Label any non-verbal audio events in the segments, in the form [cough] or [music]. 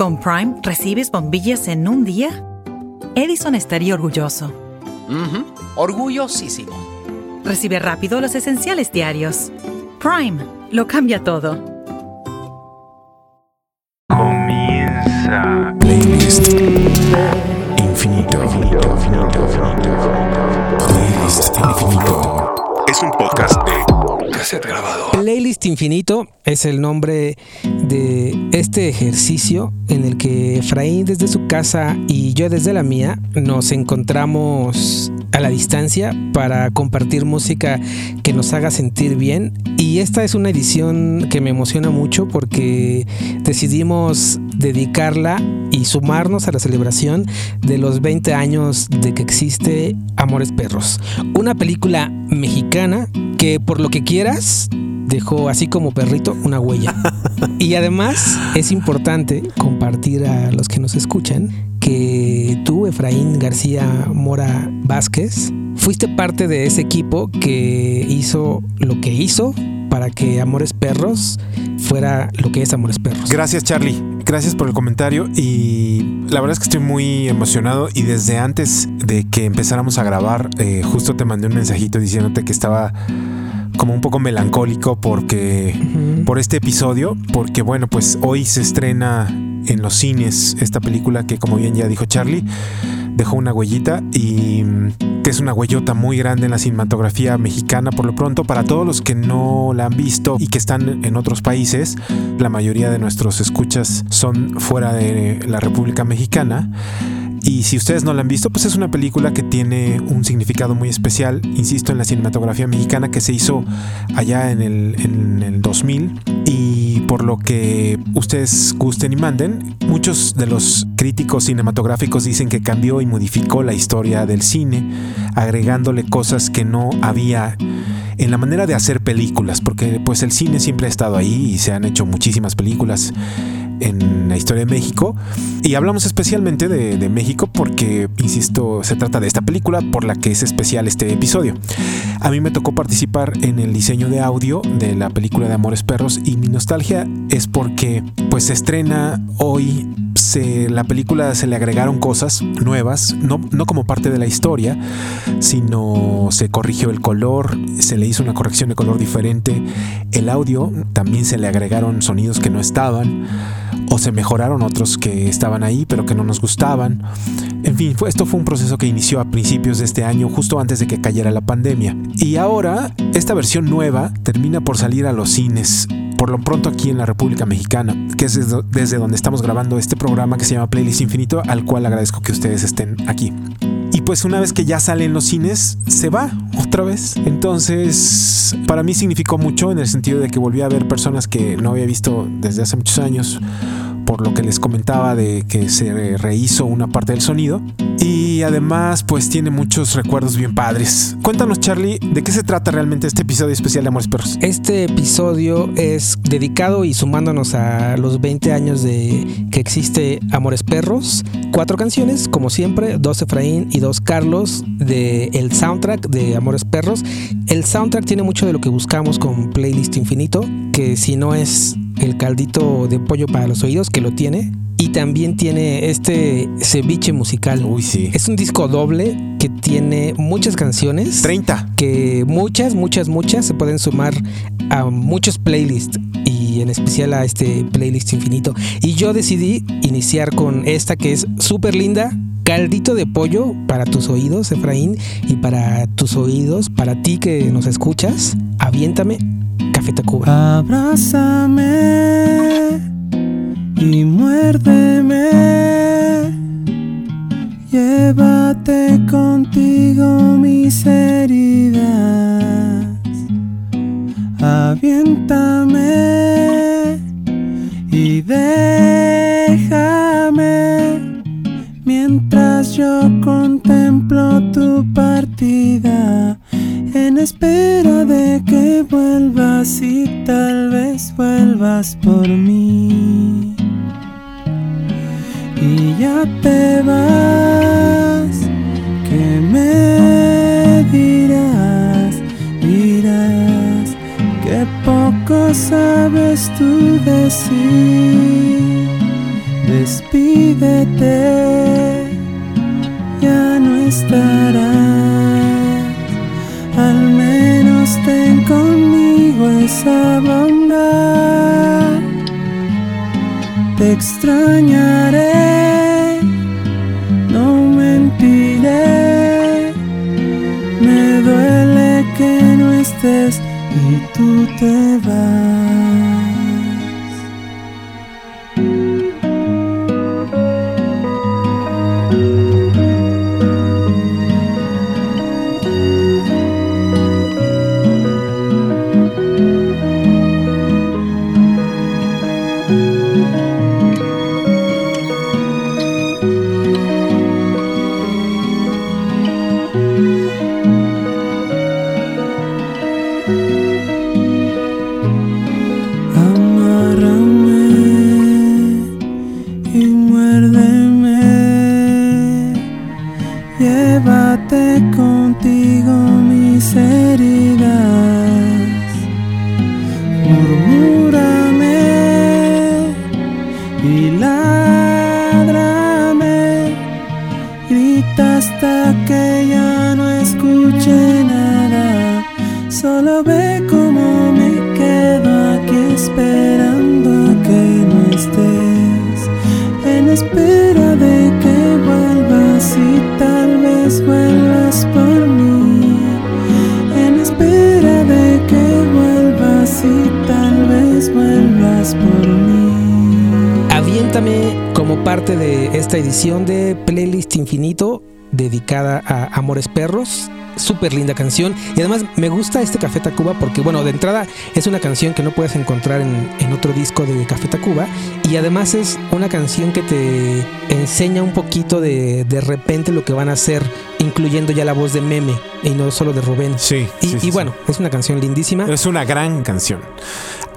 Con Prime recibes bombillas en un día. Edison estaría orgulloso. Orgullosísimo. Recibe rápido los esenciales diarios. Prime lo cambia todo. Infinito es el nombre de este ejercicio en el que Efraín desde su casa y yo desde la mía nos encontramos a la distancia para compartir música que nos haga sentir bien. Y esta es una edición que me emociona mucho porque decidimos dedicarla y sumarnos a la celebración de los 20 años de que existe Amores Perros. Una película mexicana que por lo que quieras dejó así como perrito una huella. Y además es importante compartir a los que nos escuchan que tú, Efraín García Mora Vázquez, fuiste parte de ese equipo que hizo lo que hizo para que Amores Perros fuera lo que es Amores Perros. Gracias, Charlie. Gracias por el comentario. Y la verdad es que estoy muy emocionado. Y desde antes de que empezáramos a grabar, eh, justo te mandé un mensajito diciéndote que estaba como un poco melancólico porque por este episodio, porque bueno, pues hoy se estrena en los cines esta película que como bien ya dijo Charlie, dejó una huellita y mm, que es una huellota muy grande en la cinematografía mexicana por lo pronto para todos los que no la han visto y que están en otros países, la mayoría de nuestros escuchas son fuera de la República Mexicana. Y si ustedes no la han visto, pues es una película que tiene un significado muy especial, insisto, en la cinematografía mexicana que se hizo allá en el, en el 2000 y por lo que ustedes gusten y manden, muchos de los críticos cinematográficos dicen que cambió y modificó la historia del cine, agregándole cosas que no había en la manera de hacer películas, porque pues el cine siempre ha estado ahí y se han hecho muchísimas películas en la historia de México. Y hablamos especialmente de, México porque, insisto, se trata de esta película por la que es especial este episodio. A mí me tocó participar en el diseño de audio de la película de Amores Perros y mi nostalgia es porque pues se estrena hoy. Se, la película se le agregaron cosas nuevas, no, no como parte de la historia, sino se corrigió el color, se le hizo una corrección de color diferente. El audio también se le agregaron sonidos que no estaban o se mejoraron otros que estaban ahí pero que no nos gustaban. En fin, esto fue un proceso que inició a principios de este año, justo antes de que cayera la pandemia. Y ahora, esta versión nueva termina por salir a los cines, por lo pronto aquí en la República Mexicana, que es desde donde estamos grabando este programa que se llama Playlist Infinito, al cual agradezco que ustedes estén aquí. Pues una vez que ya sale en los cines, se va otra vez. Entonces, para mí significó mucho en el sentido de que volví a ver personas que no había visto desde hace muchos años, por lo que les comentaba de que se rehizo una parte del sonido. Y además, pues tiene muchos recuerdos bien padres. Cuéntanos, Charlie, ¿de qué se trata realmente este episodio especial de Amores Perros? Este episodio es dedicado y sumándonos a los 20 años de que existe Amores Perros. Cuatro canciones, como siempre, dos Efraín y dos Carlos de el soundtrack de Amores Perros. El soundtrack tiene mucho de lo que buscamos con Playlist Infinito, que si no es el caldito de pollo para los oídos, que lo tiene. Y también tiene este ceviche musical. Uy, sí. Es un disco doble que tiene muchas canciones 30. que muchas, muchas, muchas se pueden sumar a muchos playlists y en especial a este playlist infinito. Y yo decidí iniciar con esta que es súper linda. Caldito de pollo para tus oídos, Efraín, y para tus oídos, para ti que nos escuchas, aviéntame Abrázame y muérdeme. Llévate contigo mis heridas. Aviéntame y déjame mientras yo contemplo tu partida. Espera de que vuelvas y tal vez vuelvas por mí. Y ya te vas, que me dirás, dirás que poco sabes tú decir. despídete, esa bondad. Te extrañaré, Súper linda canción. Y además me gusta este Café Tacuba porque, bueno, de entrada es una canción que no puedes encontrar en, en otro disco de Café Tacuba. Y además es una canción que te enseña un poquito de, de repente lo que van a hacer, incluyendo ya la voz de Meme y no solo de Rubén. Sí. Y, sí, y sí, sí. bueno, es una canción lindísima. Es una gran canción.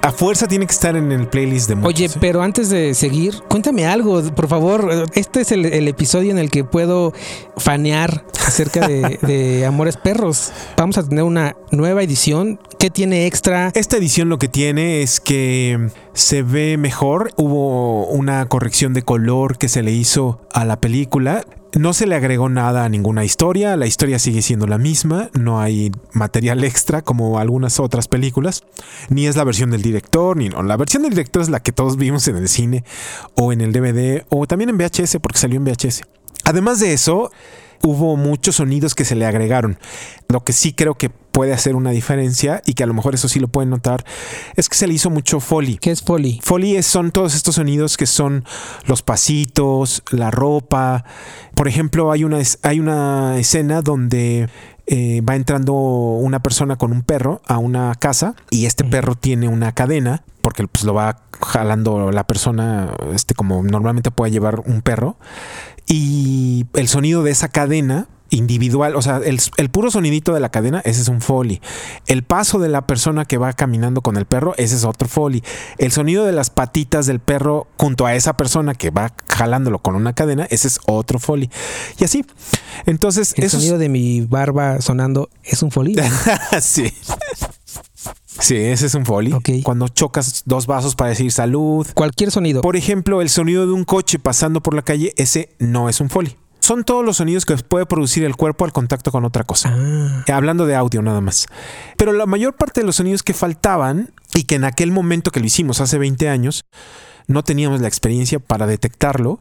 A fuerza tiene que estar en el playlist de muchos. Oye, ¿eh? pero antes de seguir, cuéntame algo, por favor. Este es el, el episodio en el que puedo fanear acerca de, [laughs] de Amores Perros. Vamos a tener una nueva edición. ¿Qué tiene extra? Esta edición lo que tiene es que se ve mejor. Hubo una corrección de color que se le hizo a la película. No se le agregó nada a ninguna historia, la historia sigue siendo la misma, no hay material extra como algunas otras películas, ni es la versión del director, ni no. La versión del director es la que todos vimos en el cine o en el DVD o también en VHS porque salió en VHS. Además de eso, hubo muchos sonidos que se le agregaron. Lo que sí creo que puede hacer una diferencia y que a lo mejor eso sí lo pueden notar es que se le hizo mucho foley. ¿Qué es Foley? Foley es- son todos estos sonidos que son los pasitos, la ropa. Por ejemplo, hay una, hay una escena donde eh, va entrando una persona con un perro a una casa y este perro tiene una cadena porque pues, lo va jalando la persona, este como normalmente puede llevar un perro. Y el sonido de esa cadena individual, o sea, el, el puro sonidito de la cadena, ese es un foley. El paso de la persona que va caminando con el perro, ese es otro foley. El sonido de las patitas del perro junto a esa persona que va jalándolo con una cadena, ese es otro foley. Y así. Entonces, El esos- sonido de mi barba sonando es un Foley. [laughs] sí. Sí, ese es un foley. Cuando chocas dos vasos para decir salud. Cualquier sonido. Por ejemplo, el sonido de un coche pasando por la calle, ese no es un foley. Son todos los sonidos que puede producir el cuerpo al contacto con otra cosa. Ah, Hablando de audio nada más. Pero la mayor parte de los sonidos que faltaban y que en aquel momento que lo hicimos hace 20 años no teníamos la experiencia para detectarlo,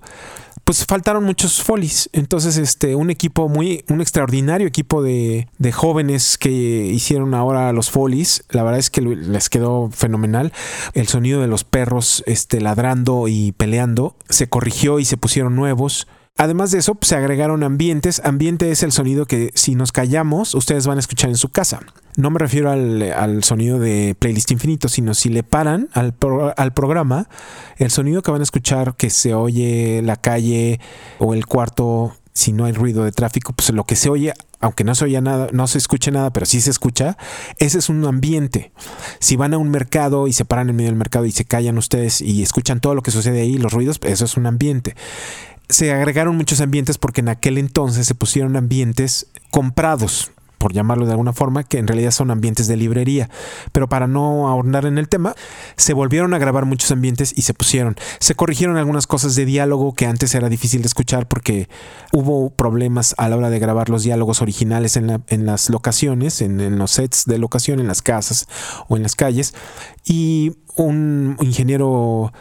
pues faltaron muchos folies. Entonces, este, un equipo muy, un extraordinario equipo de, de jóvenes que hicieron ahora los folies, la verdad es que les quedó fenomenal. El sonido de los perros este, ladrando y peleando se corrigió y se pusieron nuevos. Además de eso, pues, se agregaron ambientes. Ambiente es el sonido que si nos callamos, ustedes van a escuchar en su casa. No me refiero al, al sonido de Playlist Infinito, sino si le paran al, pro- al programa, el sonido que van a escuchar que se oye la calle o el cuarto, si no hay ruido de tráfico, pues lo que se oye, aunque no se oye nada, no se escuche nada, pero sí se escucha, ese es un ambiente. Si van a un mercado y se paran en medio del mercado y se callan ustedes y escuchan todo lo que sucede ahí, los ruidos, eso es un ambiente se agregaron muchos ambientes porque en aquel entonces se pusieron ambientes comprados. por llamarlo de alguna forma, que en realidad son ambientes de librería. Pero para no ahondar en el tema, se volvieron a grabar muchos ambientes y se pusieron. Se corrigieron algunas cosas de diálogo que antes era difícil de escuchar porque hubo problemas a la hora de grabar los diálogos originales en, en las locaciones, en, en los sets de locación, en las casas o en las calles. Y un ingeniero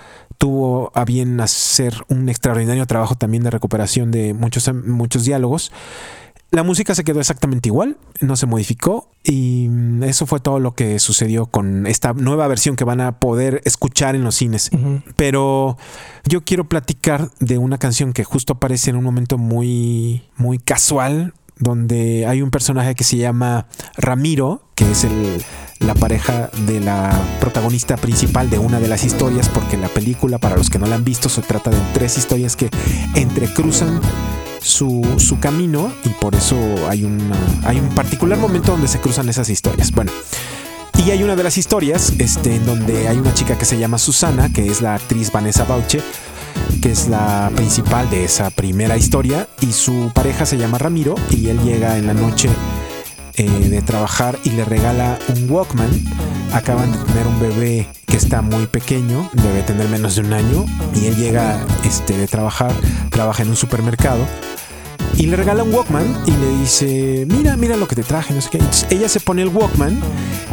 tuvo a bien hacer un extraordinario trabajo también de recuperación de muchos, muchos diálogos. La música se quedó exactamente igual, no se modificó y mm, eso fue todo lo que sucedió con esta nueva versión que van a poder escuchar en los cines. Pero yo quiero platicar de una canción que justo aparece en un momento muy, muy casual, donde hay un personaje que se llama Ramiro, que es el, la pareja de la protagonista principal de una de las historias, porque la película, para los que no la han visto, se trata de tres historias que entrecruzan su, su camino y por eso hay, hay un particular momento donde se cruzan esas historias. Bueno. Y hay una de las historias este, en donde hay una chica que se llama Susana, que es la actriz Vanessa Bauche, que es la principal de esa primera historia, y su pareja se llama Ramiro, y él llega en la noche eh, de trabajar y le regala un Walkman. Acaban de tener un bebé que está muy pequeño, debe tener menos de un año, y él llega este, de trabajar, trabaja en un supermercado. Y le regala un Walkman y le dice, mira, mira lo que te traje, no sé qué. Ella se pone el Walkman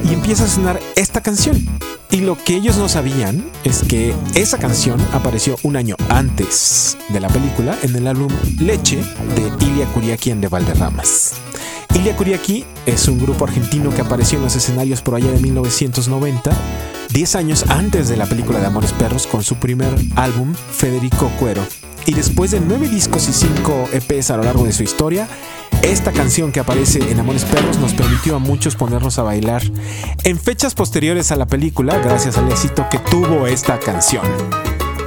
y empieza a sonar esta canción. Y lo que ellos no sabían es que esa canción apareció un año antes de la película en el álbum Leche de Ilia Kuriaki en de Valderramas. Ilia Kuriaki es un grupo argentino que apareció en los escenarios por allá de 1990, 10 años antes de la película de Amores Perros con su primer álbum Federico Cuero. Y después de nueve discos y cinco EPs a lo largo de su historia, esta canción que aparece en Amores Perros nos permitió a muchos ponernos a bailar en fechas posteriores a la película gracias al éxito que tuvo esta canción.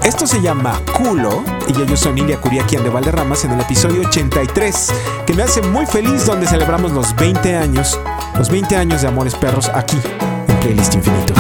Esto se llama Culo y ellos son Ilia Kuriakian de Valderramas en el episodio 83, que me hace muy feliz donde celebramos los 20 años, los 20 años de Amores Perros aquí en Playlist Infinito.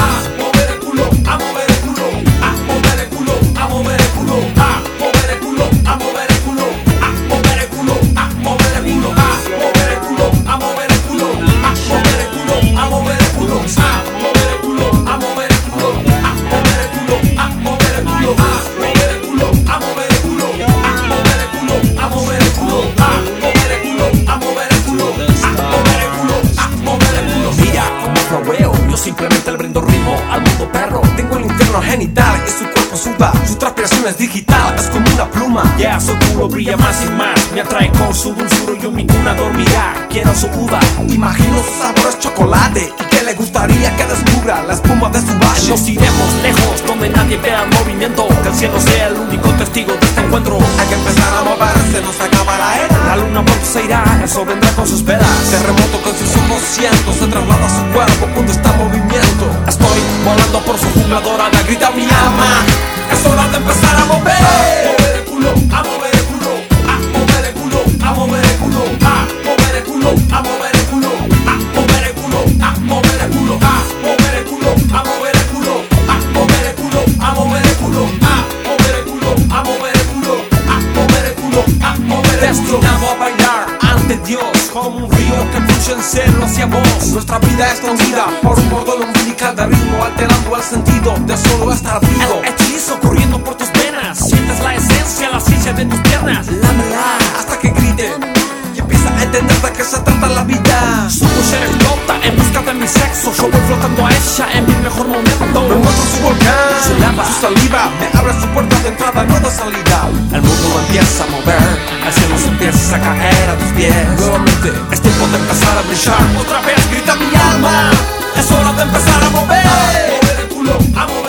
Es digital, es como una pluma. Ya su culo brilla más y más, me atrae con su dulzura y yo mi cuna dormirá. Quiero su uva, imagino su sabor es chocolate y que le gustaría que descubra la espuma de su valle. Nos iremos lejos, donde nadie vea el movimiento, que el cielo sea el único testigo de este encuentro. Hay que empezar a moverse, nos acaba la era. La luna pronto se irá, eso vendrá con sus velas. Terremoto con sus ojos cientos, se traslada a su cuerpo cuando está en movimiento. Estoy volando por su jungla dorada, grita mi alma. Es hora de empezar a mover. A mover el culo, a mover el culo, a mover el culo, a mover el culo, a mover el culo, a mover el culo, a mover el culo, a mover el culo, a mover el culo, a mover el culo, a mover el culo, a mover el culo, a mover el culo, a mover el culo, a mover el culo, a mover el culo. Destinado a bailar ante Dios como un río que fluye en celo hacia vos. Nuestra vida es tangida por un bordón umbilical de ritmo, alterando el sentido de solo estar vivo. Entender de qué se trata la vida. Su cuchara explota en busca de mi sexo. Yo voy flotando a ella en mi mejor momento. Me muestro su volcán, su lava, su saliva. Me abre su puerta de entrada, no de salida. El mundo empieza a mover, el cielo se empieza a caer a tus pies. Nuevamente es tiempo de empezar a brillar. Otra vez grita mi alma. Es hora de empezar a mover. A mover el culo, a mover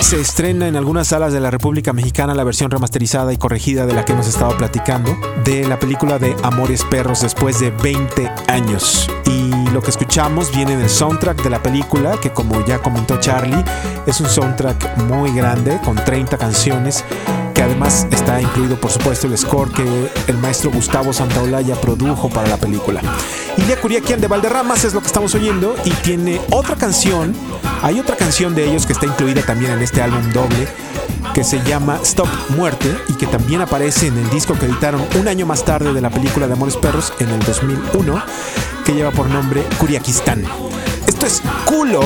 Se estrena en algunas salas de la República Mexicana la versión remasterizada y corregida de la que hemos estado platicando, de la película de Amores Perros después de 20 años. Y lo que escuchamos viene del soundtrack de la película, que como ya comentó Charlie, es un soundtrack muy grande, con 30 canciones, que además está incluido por supuesto el score que el maestro Gustavo Santaolalla produjo para la película. Ilia Curiaquian de Valderramas es lo que estamos oyendo y tiene otra canción, hay otra canción de ellos que está incluida también en este álbum doble que se llama Stop Muerte y que también aparece en el disco que editaron un año más tarde de la película de Amores Perros en el 2001 que lleva por nombre Curiaquistán. Esto es culo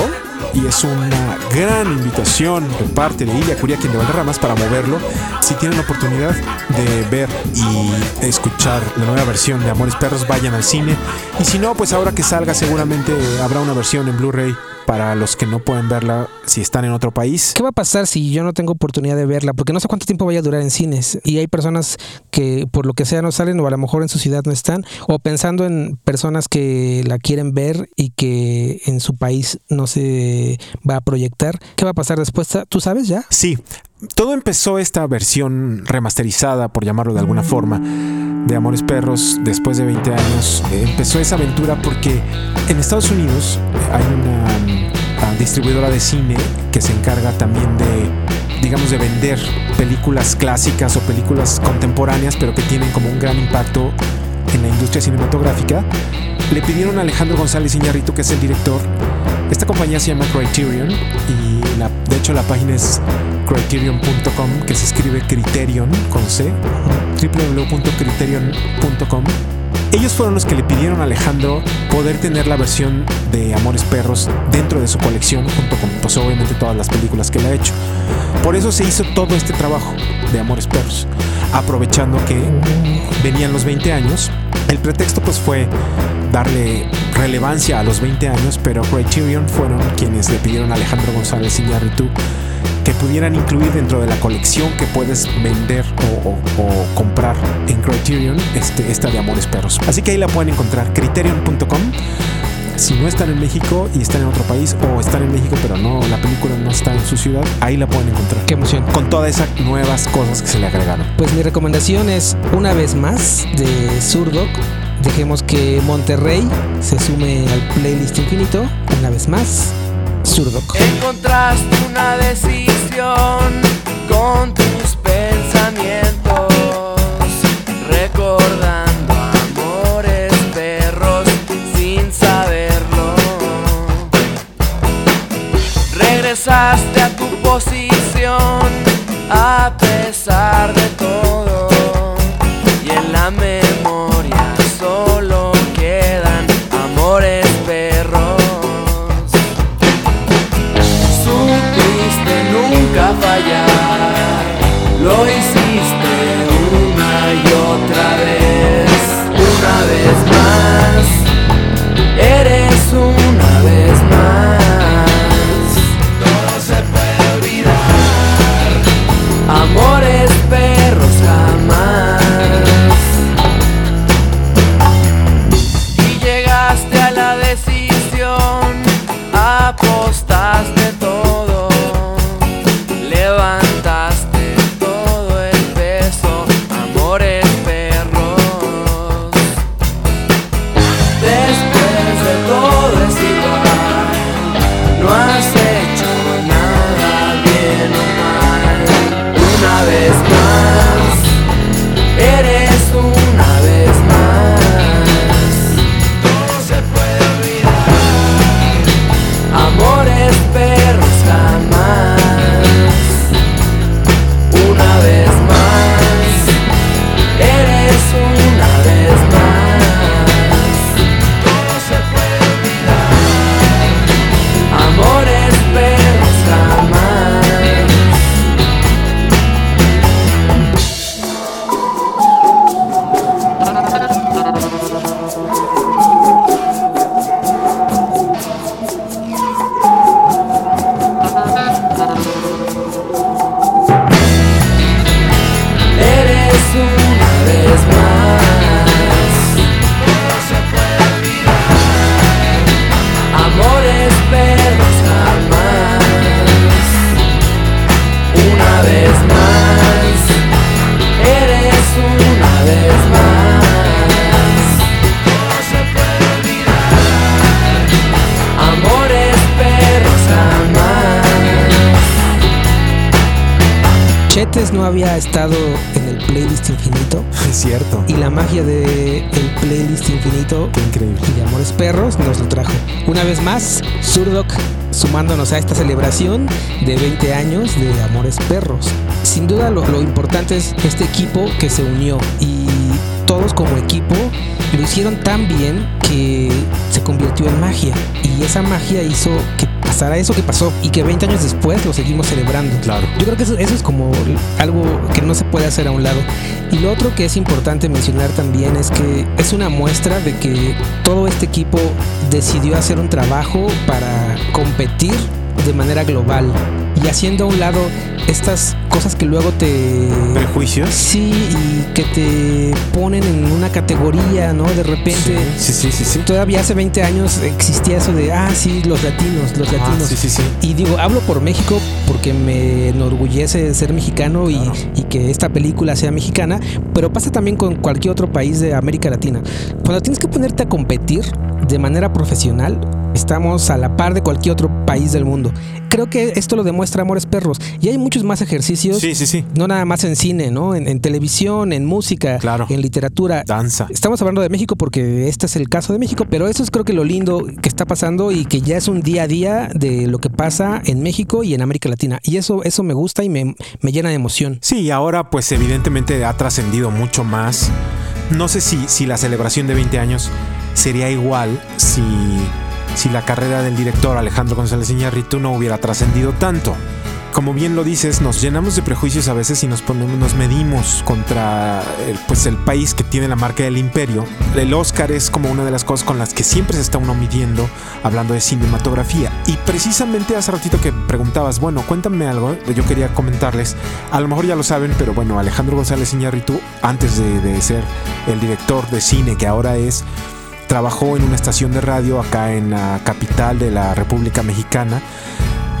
y es una gran invitación de parte de Ilia Curiaquín de Valderramas para moverlo. Si tienen la oportunidad de ver y escuchar la nueva versión de Amores Perros, vayan al cine. Y si no, pues ahora que salga seguramente habrá una versión en Blu-ray para los que no pueden verla si están en otro país. ¿Qué va a pasar si yo no tengo oportunidad de verla? Porque no sé cuánto tiempo vaya a durar en cines. Y hay personas que por lo que sea no salen o a lo mejor en su ciudad no están. O pensando en personas que la quieren ver y que en su país no se va a proyectar. ¿Qué va a pasar después? ¿Tú sabes ya? Sí. Todo empezó esta versión remasterizada, por llamarlo de alguna forma, de Amores Perros después de 20 años. Empezó esa aventura porque en Estados Unidos hay una uh, distribuidora de cine que se encarga también de, digamos, de vender películas clásicas o películas contemporáneas, pero que tienen como un gran impacto en la industria cinematográfica. Le pidieron a Alejandro González Iñárritu, que es el director. Esta compañía se llama Criterion y de hecho la página es criterion.com, que se escribe Criterion con C, www.criterion.com. Ellos fueron los que le pidieron a Alejandro poder tener la versión de Amores Perros dentro de su colección, junto con, pues obviamente, todas las películas que le ha hecho. Por eso se hizo todo este trabajo de Amores Perros, aprovechando que venían los 20 años. El pretexto pues fue darle relevancia a los 20 años, pero Criterion fueron quienes le pidieron a Alejandro González Iñárritu que pudieran incluir dentro de la colección que puedes vender o, o- o comprar en Criterion este, esta de Amores Perros. Así que ahí la pueden encontrar, criterion.com. Si no están en México y están en otro país o están en México pero no la película no está en su ciudad, ahí la pueden encontrar. Qué emoción. Con todas esas nuevas cosas que se le agregaron. Pues mi recomendación es una vez más de Surdoc. Dejemos que Monterrey se sume al playlist infinito. Una vez más, Surdoc. Encontraste una decisión con tus pensamientos, recordando amores perros sin saberlo. Regresaste a tu posición a pesar de todo y en la memoria lo hiciste No había estado en el playlist infinito. Es cierto. Y la magia de el playlist infinito Qué increíble. y de Amores Perros nos lo trajo. Una vez más, Surdoc sumándonos a esta celebración de 20 años de Amores Perros. Sin duda lo, lo importante es este equipo que se unió y todos como equipo lo hicieron tan bien que se convirtió en magia y esa magia hizo que pasara eso que pasó y que 20 años después lo seguimos celebrando. Claro. Yo creo que eso, eso es como algo que no se puede hacer a un lado. Y lo otro que es importante mencionar también es que es una muestra de que todo este equipo decidió hacer un trabajo para competir de manera global y haciendo a un lado estas cosas que luego te Prejuicios. sí y que te ponen en una categoría, ¿no? De repente Sí, sí, sí, sí. todavía hace 20 años existía eso de ah sí los latinos, los Ah, latinos. sí, sí, sí. Y digo, hablo por México porque me enorgullece ser mexicano y, y que esta película sea mexicana, pero pasa también con cualquier otro país de América Latina. Cuando tienes que ponerte a competir de manera profesional, estamos a la par de cualquier otro país del mundo. Creo que esto lo demuestra Amores Perros. Y hay muchos más ejercicios, Sí, sí, sí. no nada más en cine, ¿no? En, en televisión, en música, Claro. en literatura. Danza. Estamos hablando de México porque este es el caso de México, pero eso es creo que lo lindo que está pasando y que ya es un día a día de lo que pasa en México y en América Latina. Y eso, eso me gusta y me, me llena de emoción. Sí, y ahora pues evidentemente ha trascendido mucho más. No sé si, si la celebración de 20 años sería igual si, si la carrera del director Alejandro González Iñárritu no hubiera trascendido tanto. Como bien lo dices, nos llenamos de prejuicios a veces y nos ponemos, nos medimos contra el, pues el país que tiene la marca del imperio. El Oscar es como una de las cosas con las que siempre se está uno midiendo hablando de cinematografía. Y precisamente hace ratito que preguntabas, bueno, cuéntame algo, yo quería comentarles, a lo mejor ya lo saben, pero bueno, Alejandro González Iñárritu, antes de, de ser el director de cine que ahora es, trabajó en una estación de radio acá en la capital de la República Mexicana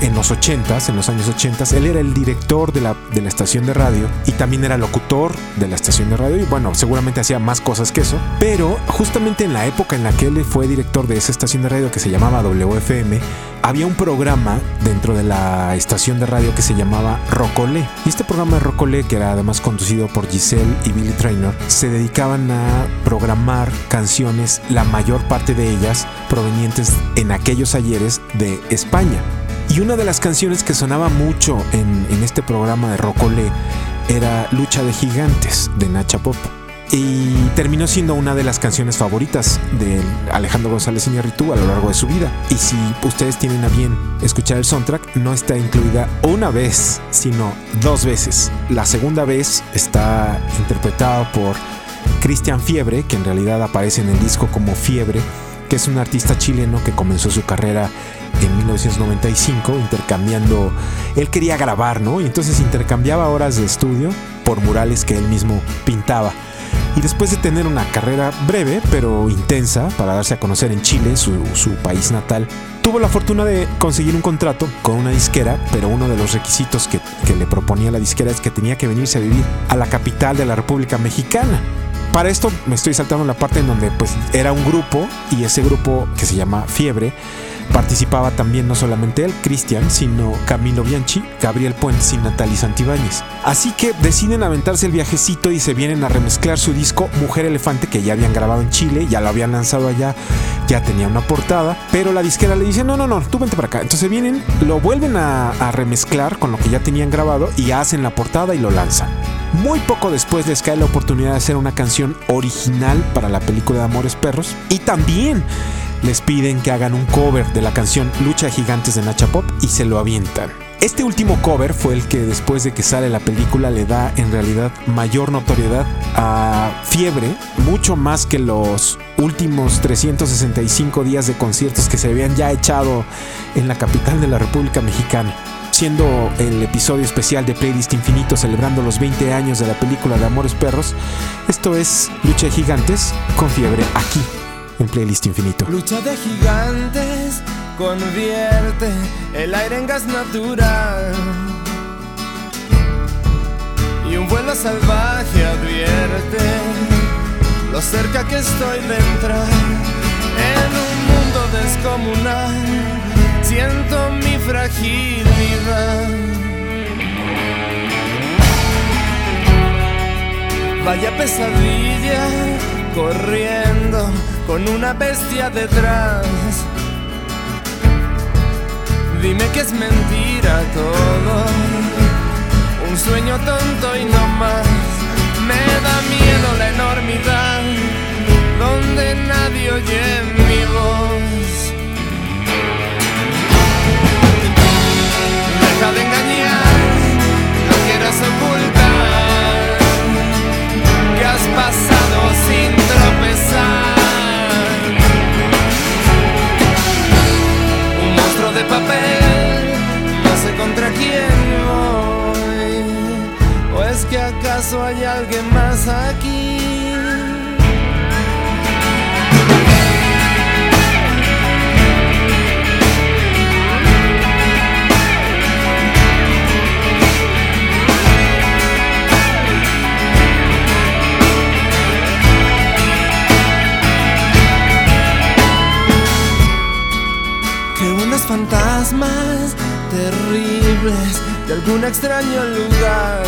en los 80s, en los años 80s. Él era el director de la, de la estación de radio y también era locutor de la estación de radio y bueno, seguramente hacía más cosas que eso. Pero justamente en la época en la que él fue director de esa estación de radio que se llamaba WFM, había un programa dentro de la estación de radio que se llamaba Rocolé. Y este programa de Rocolé, que era además conducido por Giselle y Billy Traynor, se dedicaban a programar canciones, la mayor parte de ellas provenientes en aquellos ayeres de España. Y una de las canciones que sonaba mucho en, este programa de Rocolé era Lucha de Gigantes de Nacha Pop. Y terminó siendo una de las canciones favoritas de Alejandro González Iñárritu a lo largo de su vida. Y si ustedes tienen a bien escuchar el soundtrack, no está incluida una vez, sino dos veces. La segunda vez está interpretada por Cristian Fiebre, que en realidad aparece en el disco como Fiebre, que es un artista chileno que comenzó su carrera en 1995 intercambiando, él quería grabar, ¿no? Y entonces intercambiaba horas de estudio por murales que él mismo pintaba. Y después de tener una carrera breve pero intensa para darse a conocer en Chile, su, país natal, tuvo la fortuna de conseguir un contrato con una disquera, pero uno de los requisitos que le proponía la disquera es que tenía que venirse a vivir a la capital de la República Mexicana. Para esto me estoy saltando la parte en donde pues era un grupo y ese grupo que se llama Fiebre participaba también no solamente él, Cristian, sino Camilo Bianchi, Gabriel Puentes y Natalie Santibáñez. Así que deciden aventarse el viajecito y se vienen a remezclar su disco Mujer Elefante que ya habían grabado en Chile, ya lo habían lanzado allá, ya tenía una portada, pero la disquera le dice, no, no, no, tú vente para acá. Entonces vienen, lo vuelven a, a remezclar con lo que ya tenían grabado y hacen la portada y lo lanzan. Muy poco después les cae la oportunidad de hacer una canción original para la película de Amores Perros y también les piden que hagan un cover de la canción Lucha de Gigantes de Nacha Pop y se lo avientan. Este último cover fue el que después de que sale la película le da en realidad mayor notoriedad a Fiebre, mucho más que los últimos 365 días de conciertos que se habían ya echado en la capital de la República Mexicana siendo el episodio especial de Playlist Infinito celebrando los 20 años de la película de Amores Perros. Esto es Lucha de Gigantes con fiebre aquí en Playlist Infinito. Lucha de gigantes convierte el aire en gas natural. Y un vuelo salvaje advierte lo cerca que estoy de entrar en un mundo descomunal. Siento mi fragilidad. Vaya pesadilla, corriendo con una bestia detrás. Dime que es mentira todo, un sueño tonto y no más. Me da miedo la enormidad, donde nadie oye mi voz. De engañar, no quieras ocultar que has pasado sin tropezar. Un monstruo de papel, no sé contra quién voy. ¿O es que acaso hay alguien más aquí? Fantasmas terribles de algún extraño lugar.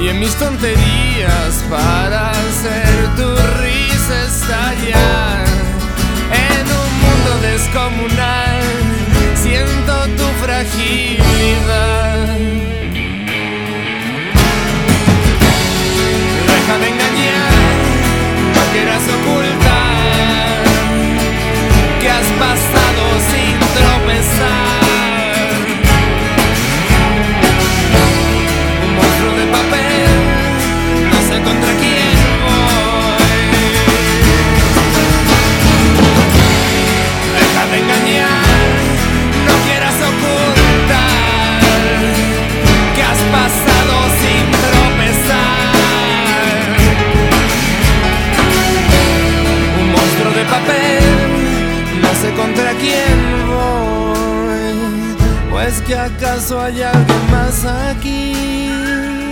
Y en mis tonterías para hacer tu risa estallar. En un mundo descomunal siento tu fragilidad. Deja de engañar, no quieras ocultar que has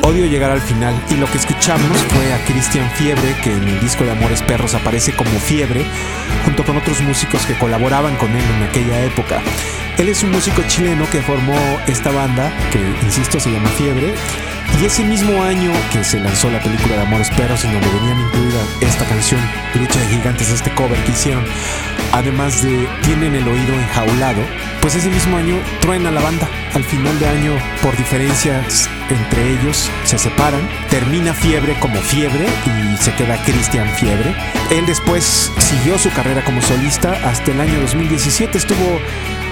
Odio llegar al final y lo que escuchamos fue a Cristian Fiebre, que en el disco de Amores Perros aparece como Fiebre, junto con otros músicos que colaboraban con él en aquella época. Él es un músico chileno que formó esta banda, que insisto se llama Fiebre, y ese mismo año que se lanzó la película de Amores Perros, en donde venían incluida esta canción, Lucha de Gigantes, este cover que hicieron, además de Tienen el oído enjaulado, pues ese mismo año truena la banda. Al final de año, por diferencias entre ellos, se separan. Termina Fiebre como Fiebre y se queda Cristian Fiebre. Él después siguió su carrera como solista hasta el año 2017. Estuvo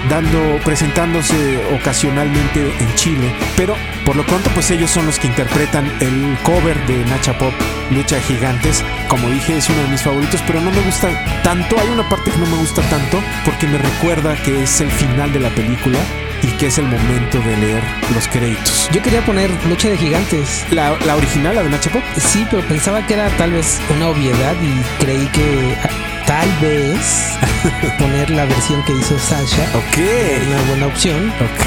dando, presentándose ocasionalmente en Chile. Pero por lo pronto, pues ellos son los que interpretan el cover de Nacha Pop, Lucha de Gigantes. Como dije, es uno de mis favoritos, pero no me gusta tanto. Hay una parte que no me gusta tanto porque me recuerda que es el final de la película y que es el momento de leer los créditos. Yo quería poner Lucha de Gigantes. La, la original, la de Nacha Pop. Sí, pero pensaba que era tal vez una obviedad y creí que ah, tal vez [laughs] poner la versión que hizo Sasha Ok. una buena opción. Ok.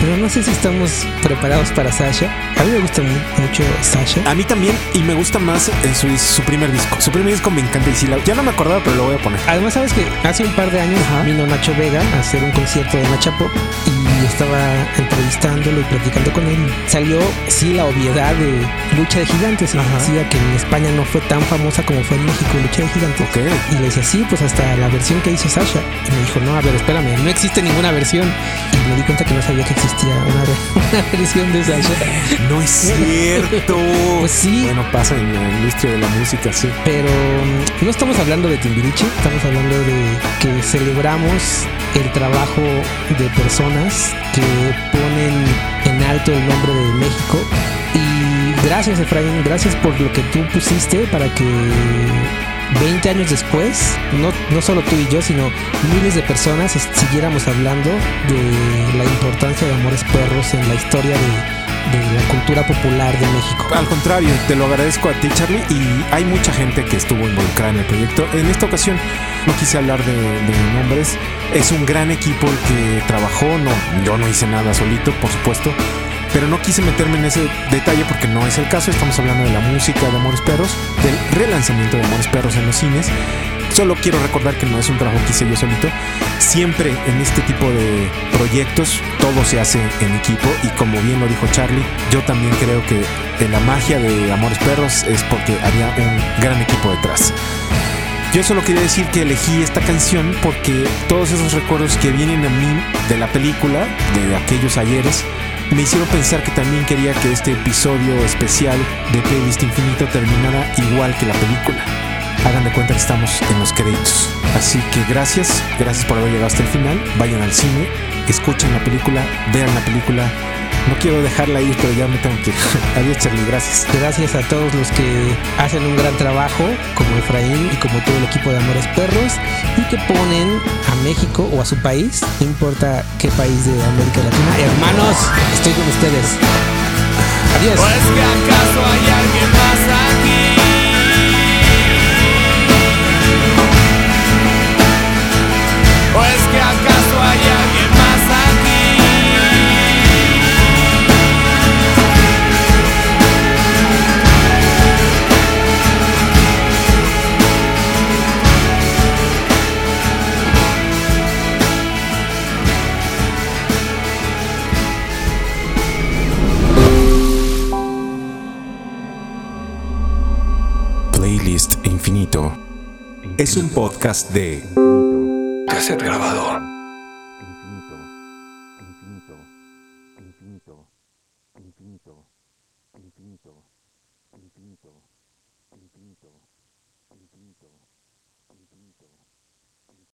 Pero no sé si estamos preparados para Sasha. A mí me gusta mu- mucho Sasha. A mí también, y me gusta más en su, su primer disco. Su primer disco me encanta y sí, la- ya no me acordaba, pero lo voy a poner. Además, sabes que hace un par de años vino Nacho Vega a hacer un concierto de Nacha Pop y estaba entrevistándolo y platicando con él. Salió, sí, la obviedad de Lucha de Gigantes. Y Ajá. decía que en España no fue tan famosa como fue en México Lucha de Gigantes. Ok. Y le decía, sí, pues hasta la versión que hizo Sasha. Y me dijo, no, a ver, espérame, no existe ninguna versión. Y me di cuenta que no sabía que existía una [laughs] versión de Sasha. No es cierto. [laughs] Pues sí. Bueno, pasa en la industria de la música, sí. Pero mm, no estamos hablando de Timbiriche, estamos hablando de que celebramos el trabajo de personas que ponen en alto el nombre de México. Y gracias Efraín, gracias por lo que tú pusiste para que 20 años después, no, no solo tú y yo, sino miles de personas siguiéramos hablando de la importancia de Amores Perros en la historia de, la cultura popular de México. Al contrario, te lo agradezco a ti, Charlie, y hay mucha gente que estuvo involucrada en el proyecto. En esta ocasión no quise hablar de, de nombres. Es un gran equipo el que trabajó. No, yo no hice nada solito, por supuesto. Pero no quise meterme en ese detalle porque no es el caso. Estamos hablando de la música de Amores Perros, del relanzamiento de Amores Perros en los cines. Solo quiero recordar que no es un trabajo que hice yo solito. Siempre en este tipo de proyectos todo se hace en equipo y como bien lo dijo Charlie, yo también creo que en la magia de Amores Perros es porque había un gran equipo detrás. Yo solo quería decir que elegí esta canción porque todos esos recuerdos que vienen a mí de la película, de aquellos ayeres, me hicieron pensar que también quería que este episodio especial de Playlist Infinito terminara igual que la película. Hagan de cuenta que estamos en los créditos. Así que gracias, gracias por haber llegado hasta el final. Vayan al cine, escuchen la película, vean la película. No quiero dejarla ir, pero ya me tengo que ir. [laughs] Adiós, Charlie, gracias. Gracias a todos los que hacen un gran trabajo, como Efraín y como todo el equipo de Amores Perros, y que ponen a México o a su país, no importa qué país de América Latina. Hermanos, estoy con ustedes. Adiós. ¿O es que acaso hay alguien más aquí? ¿O es que acaso hay alguien Es un podcast de cassette grabador.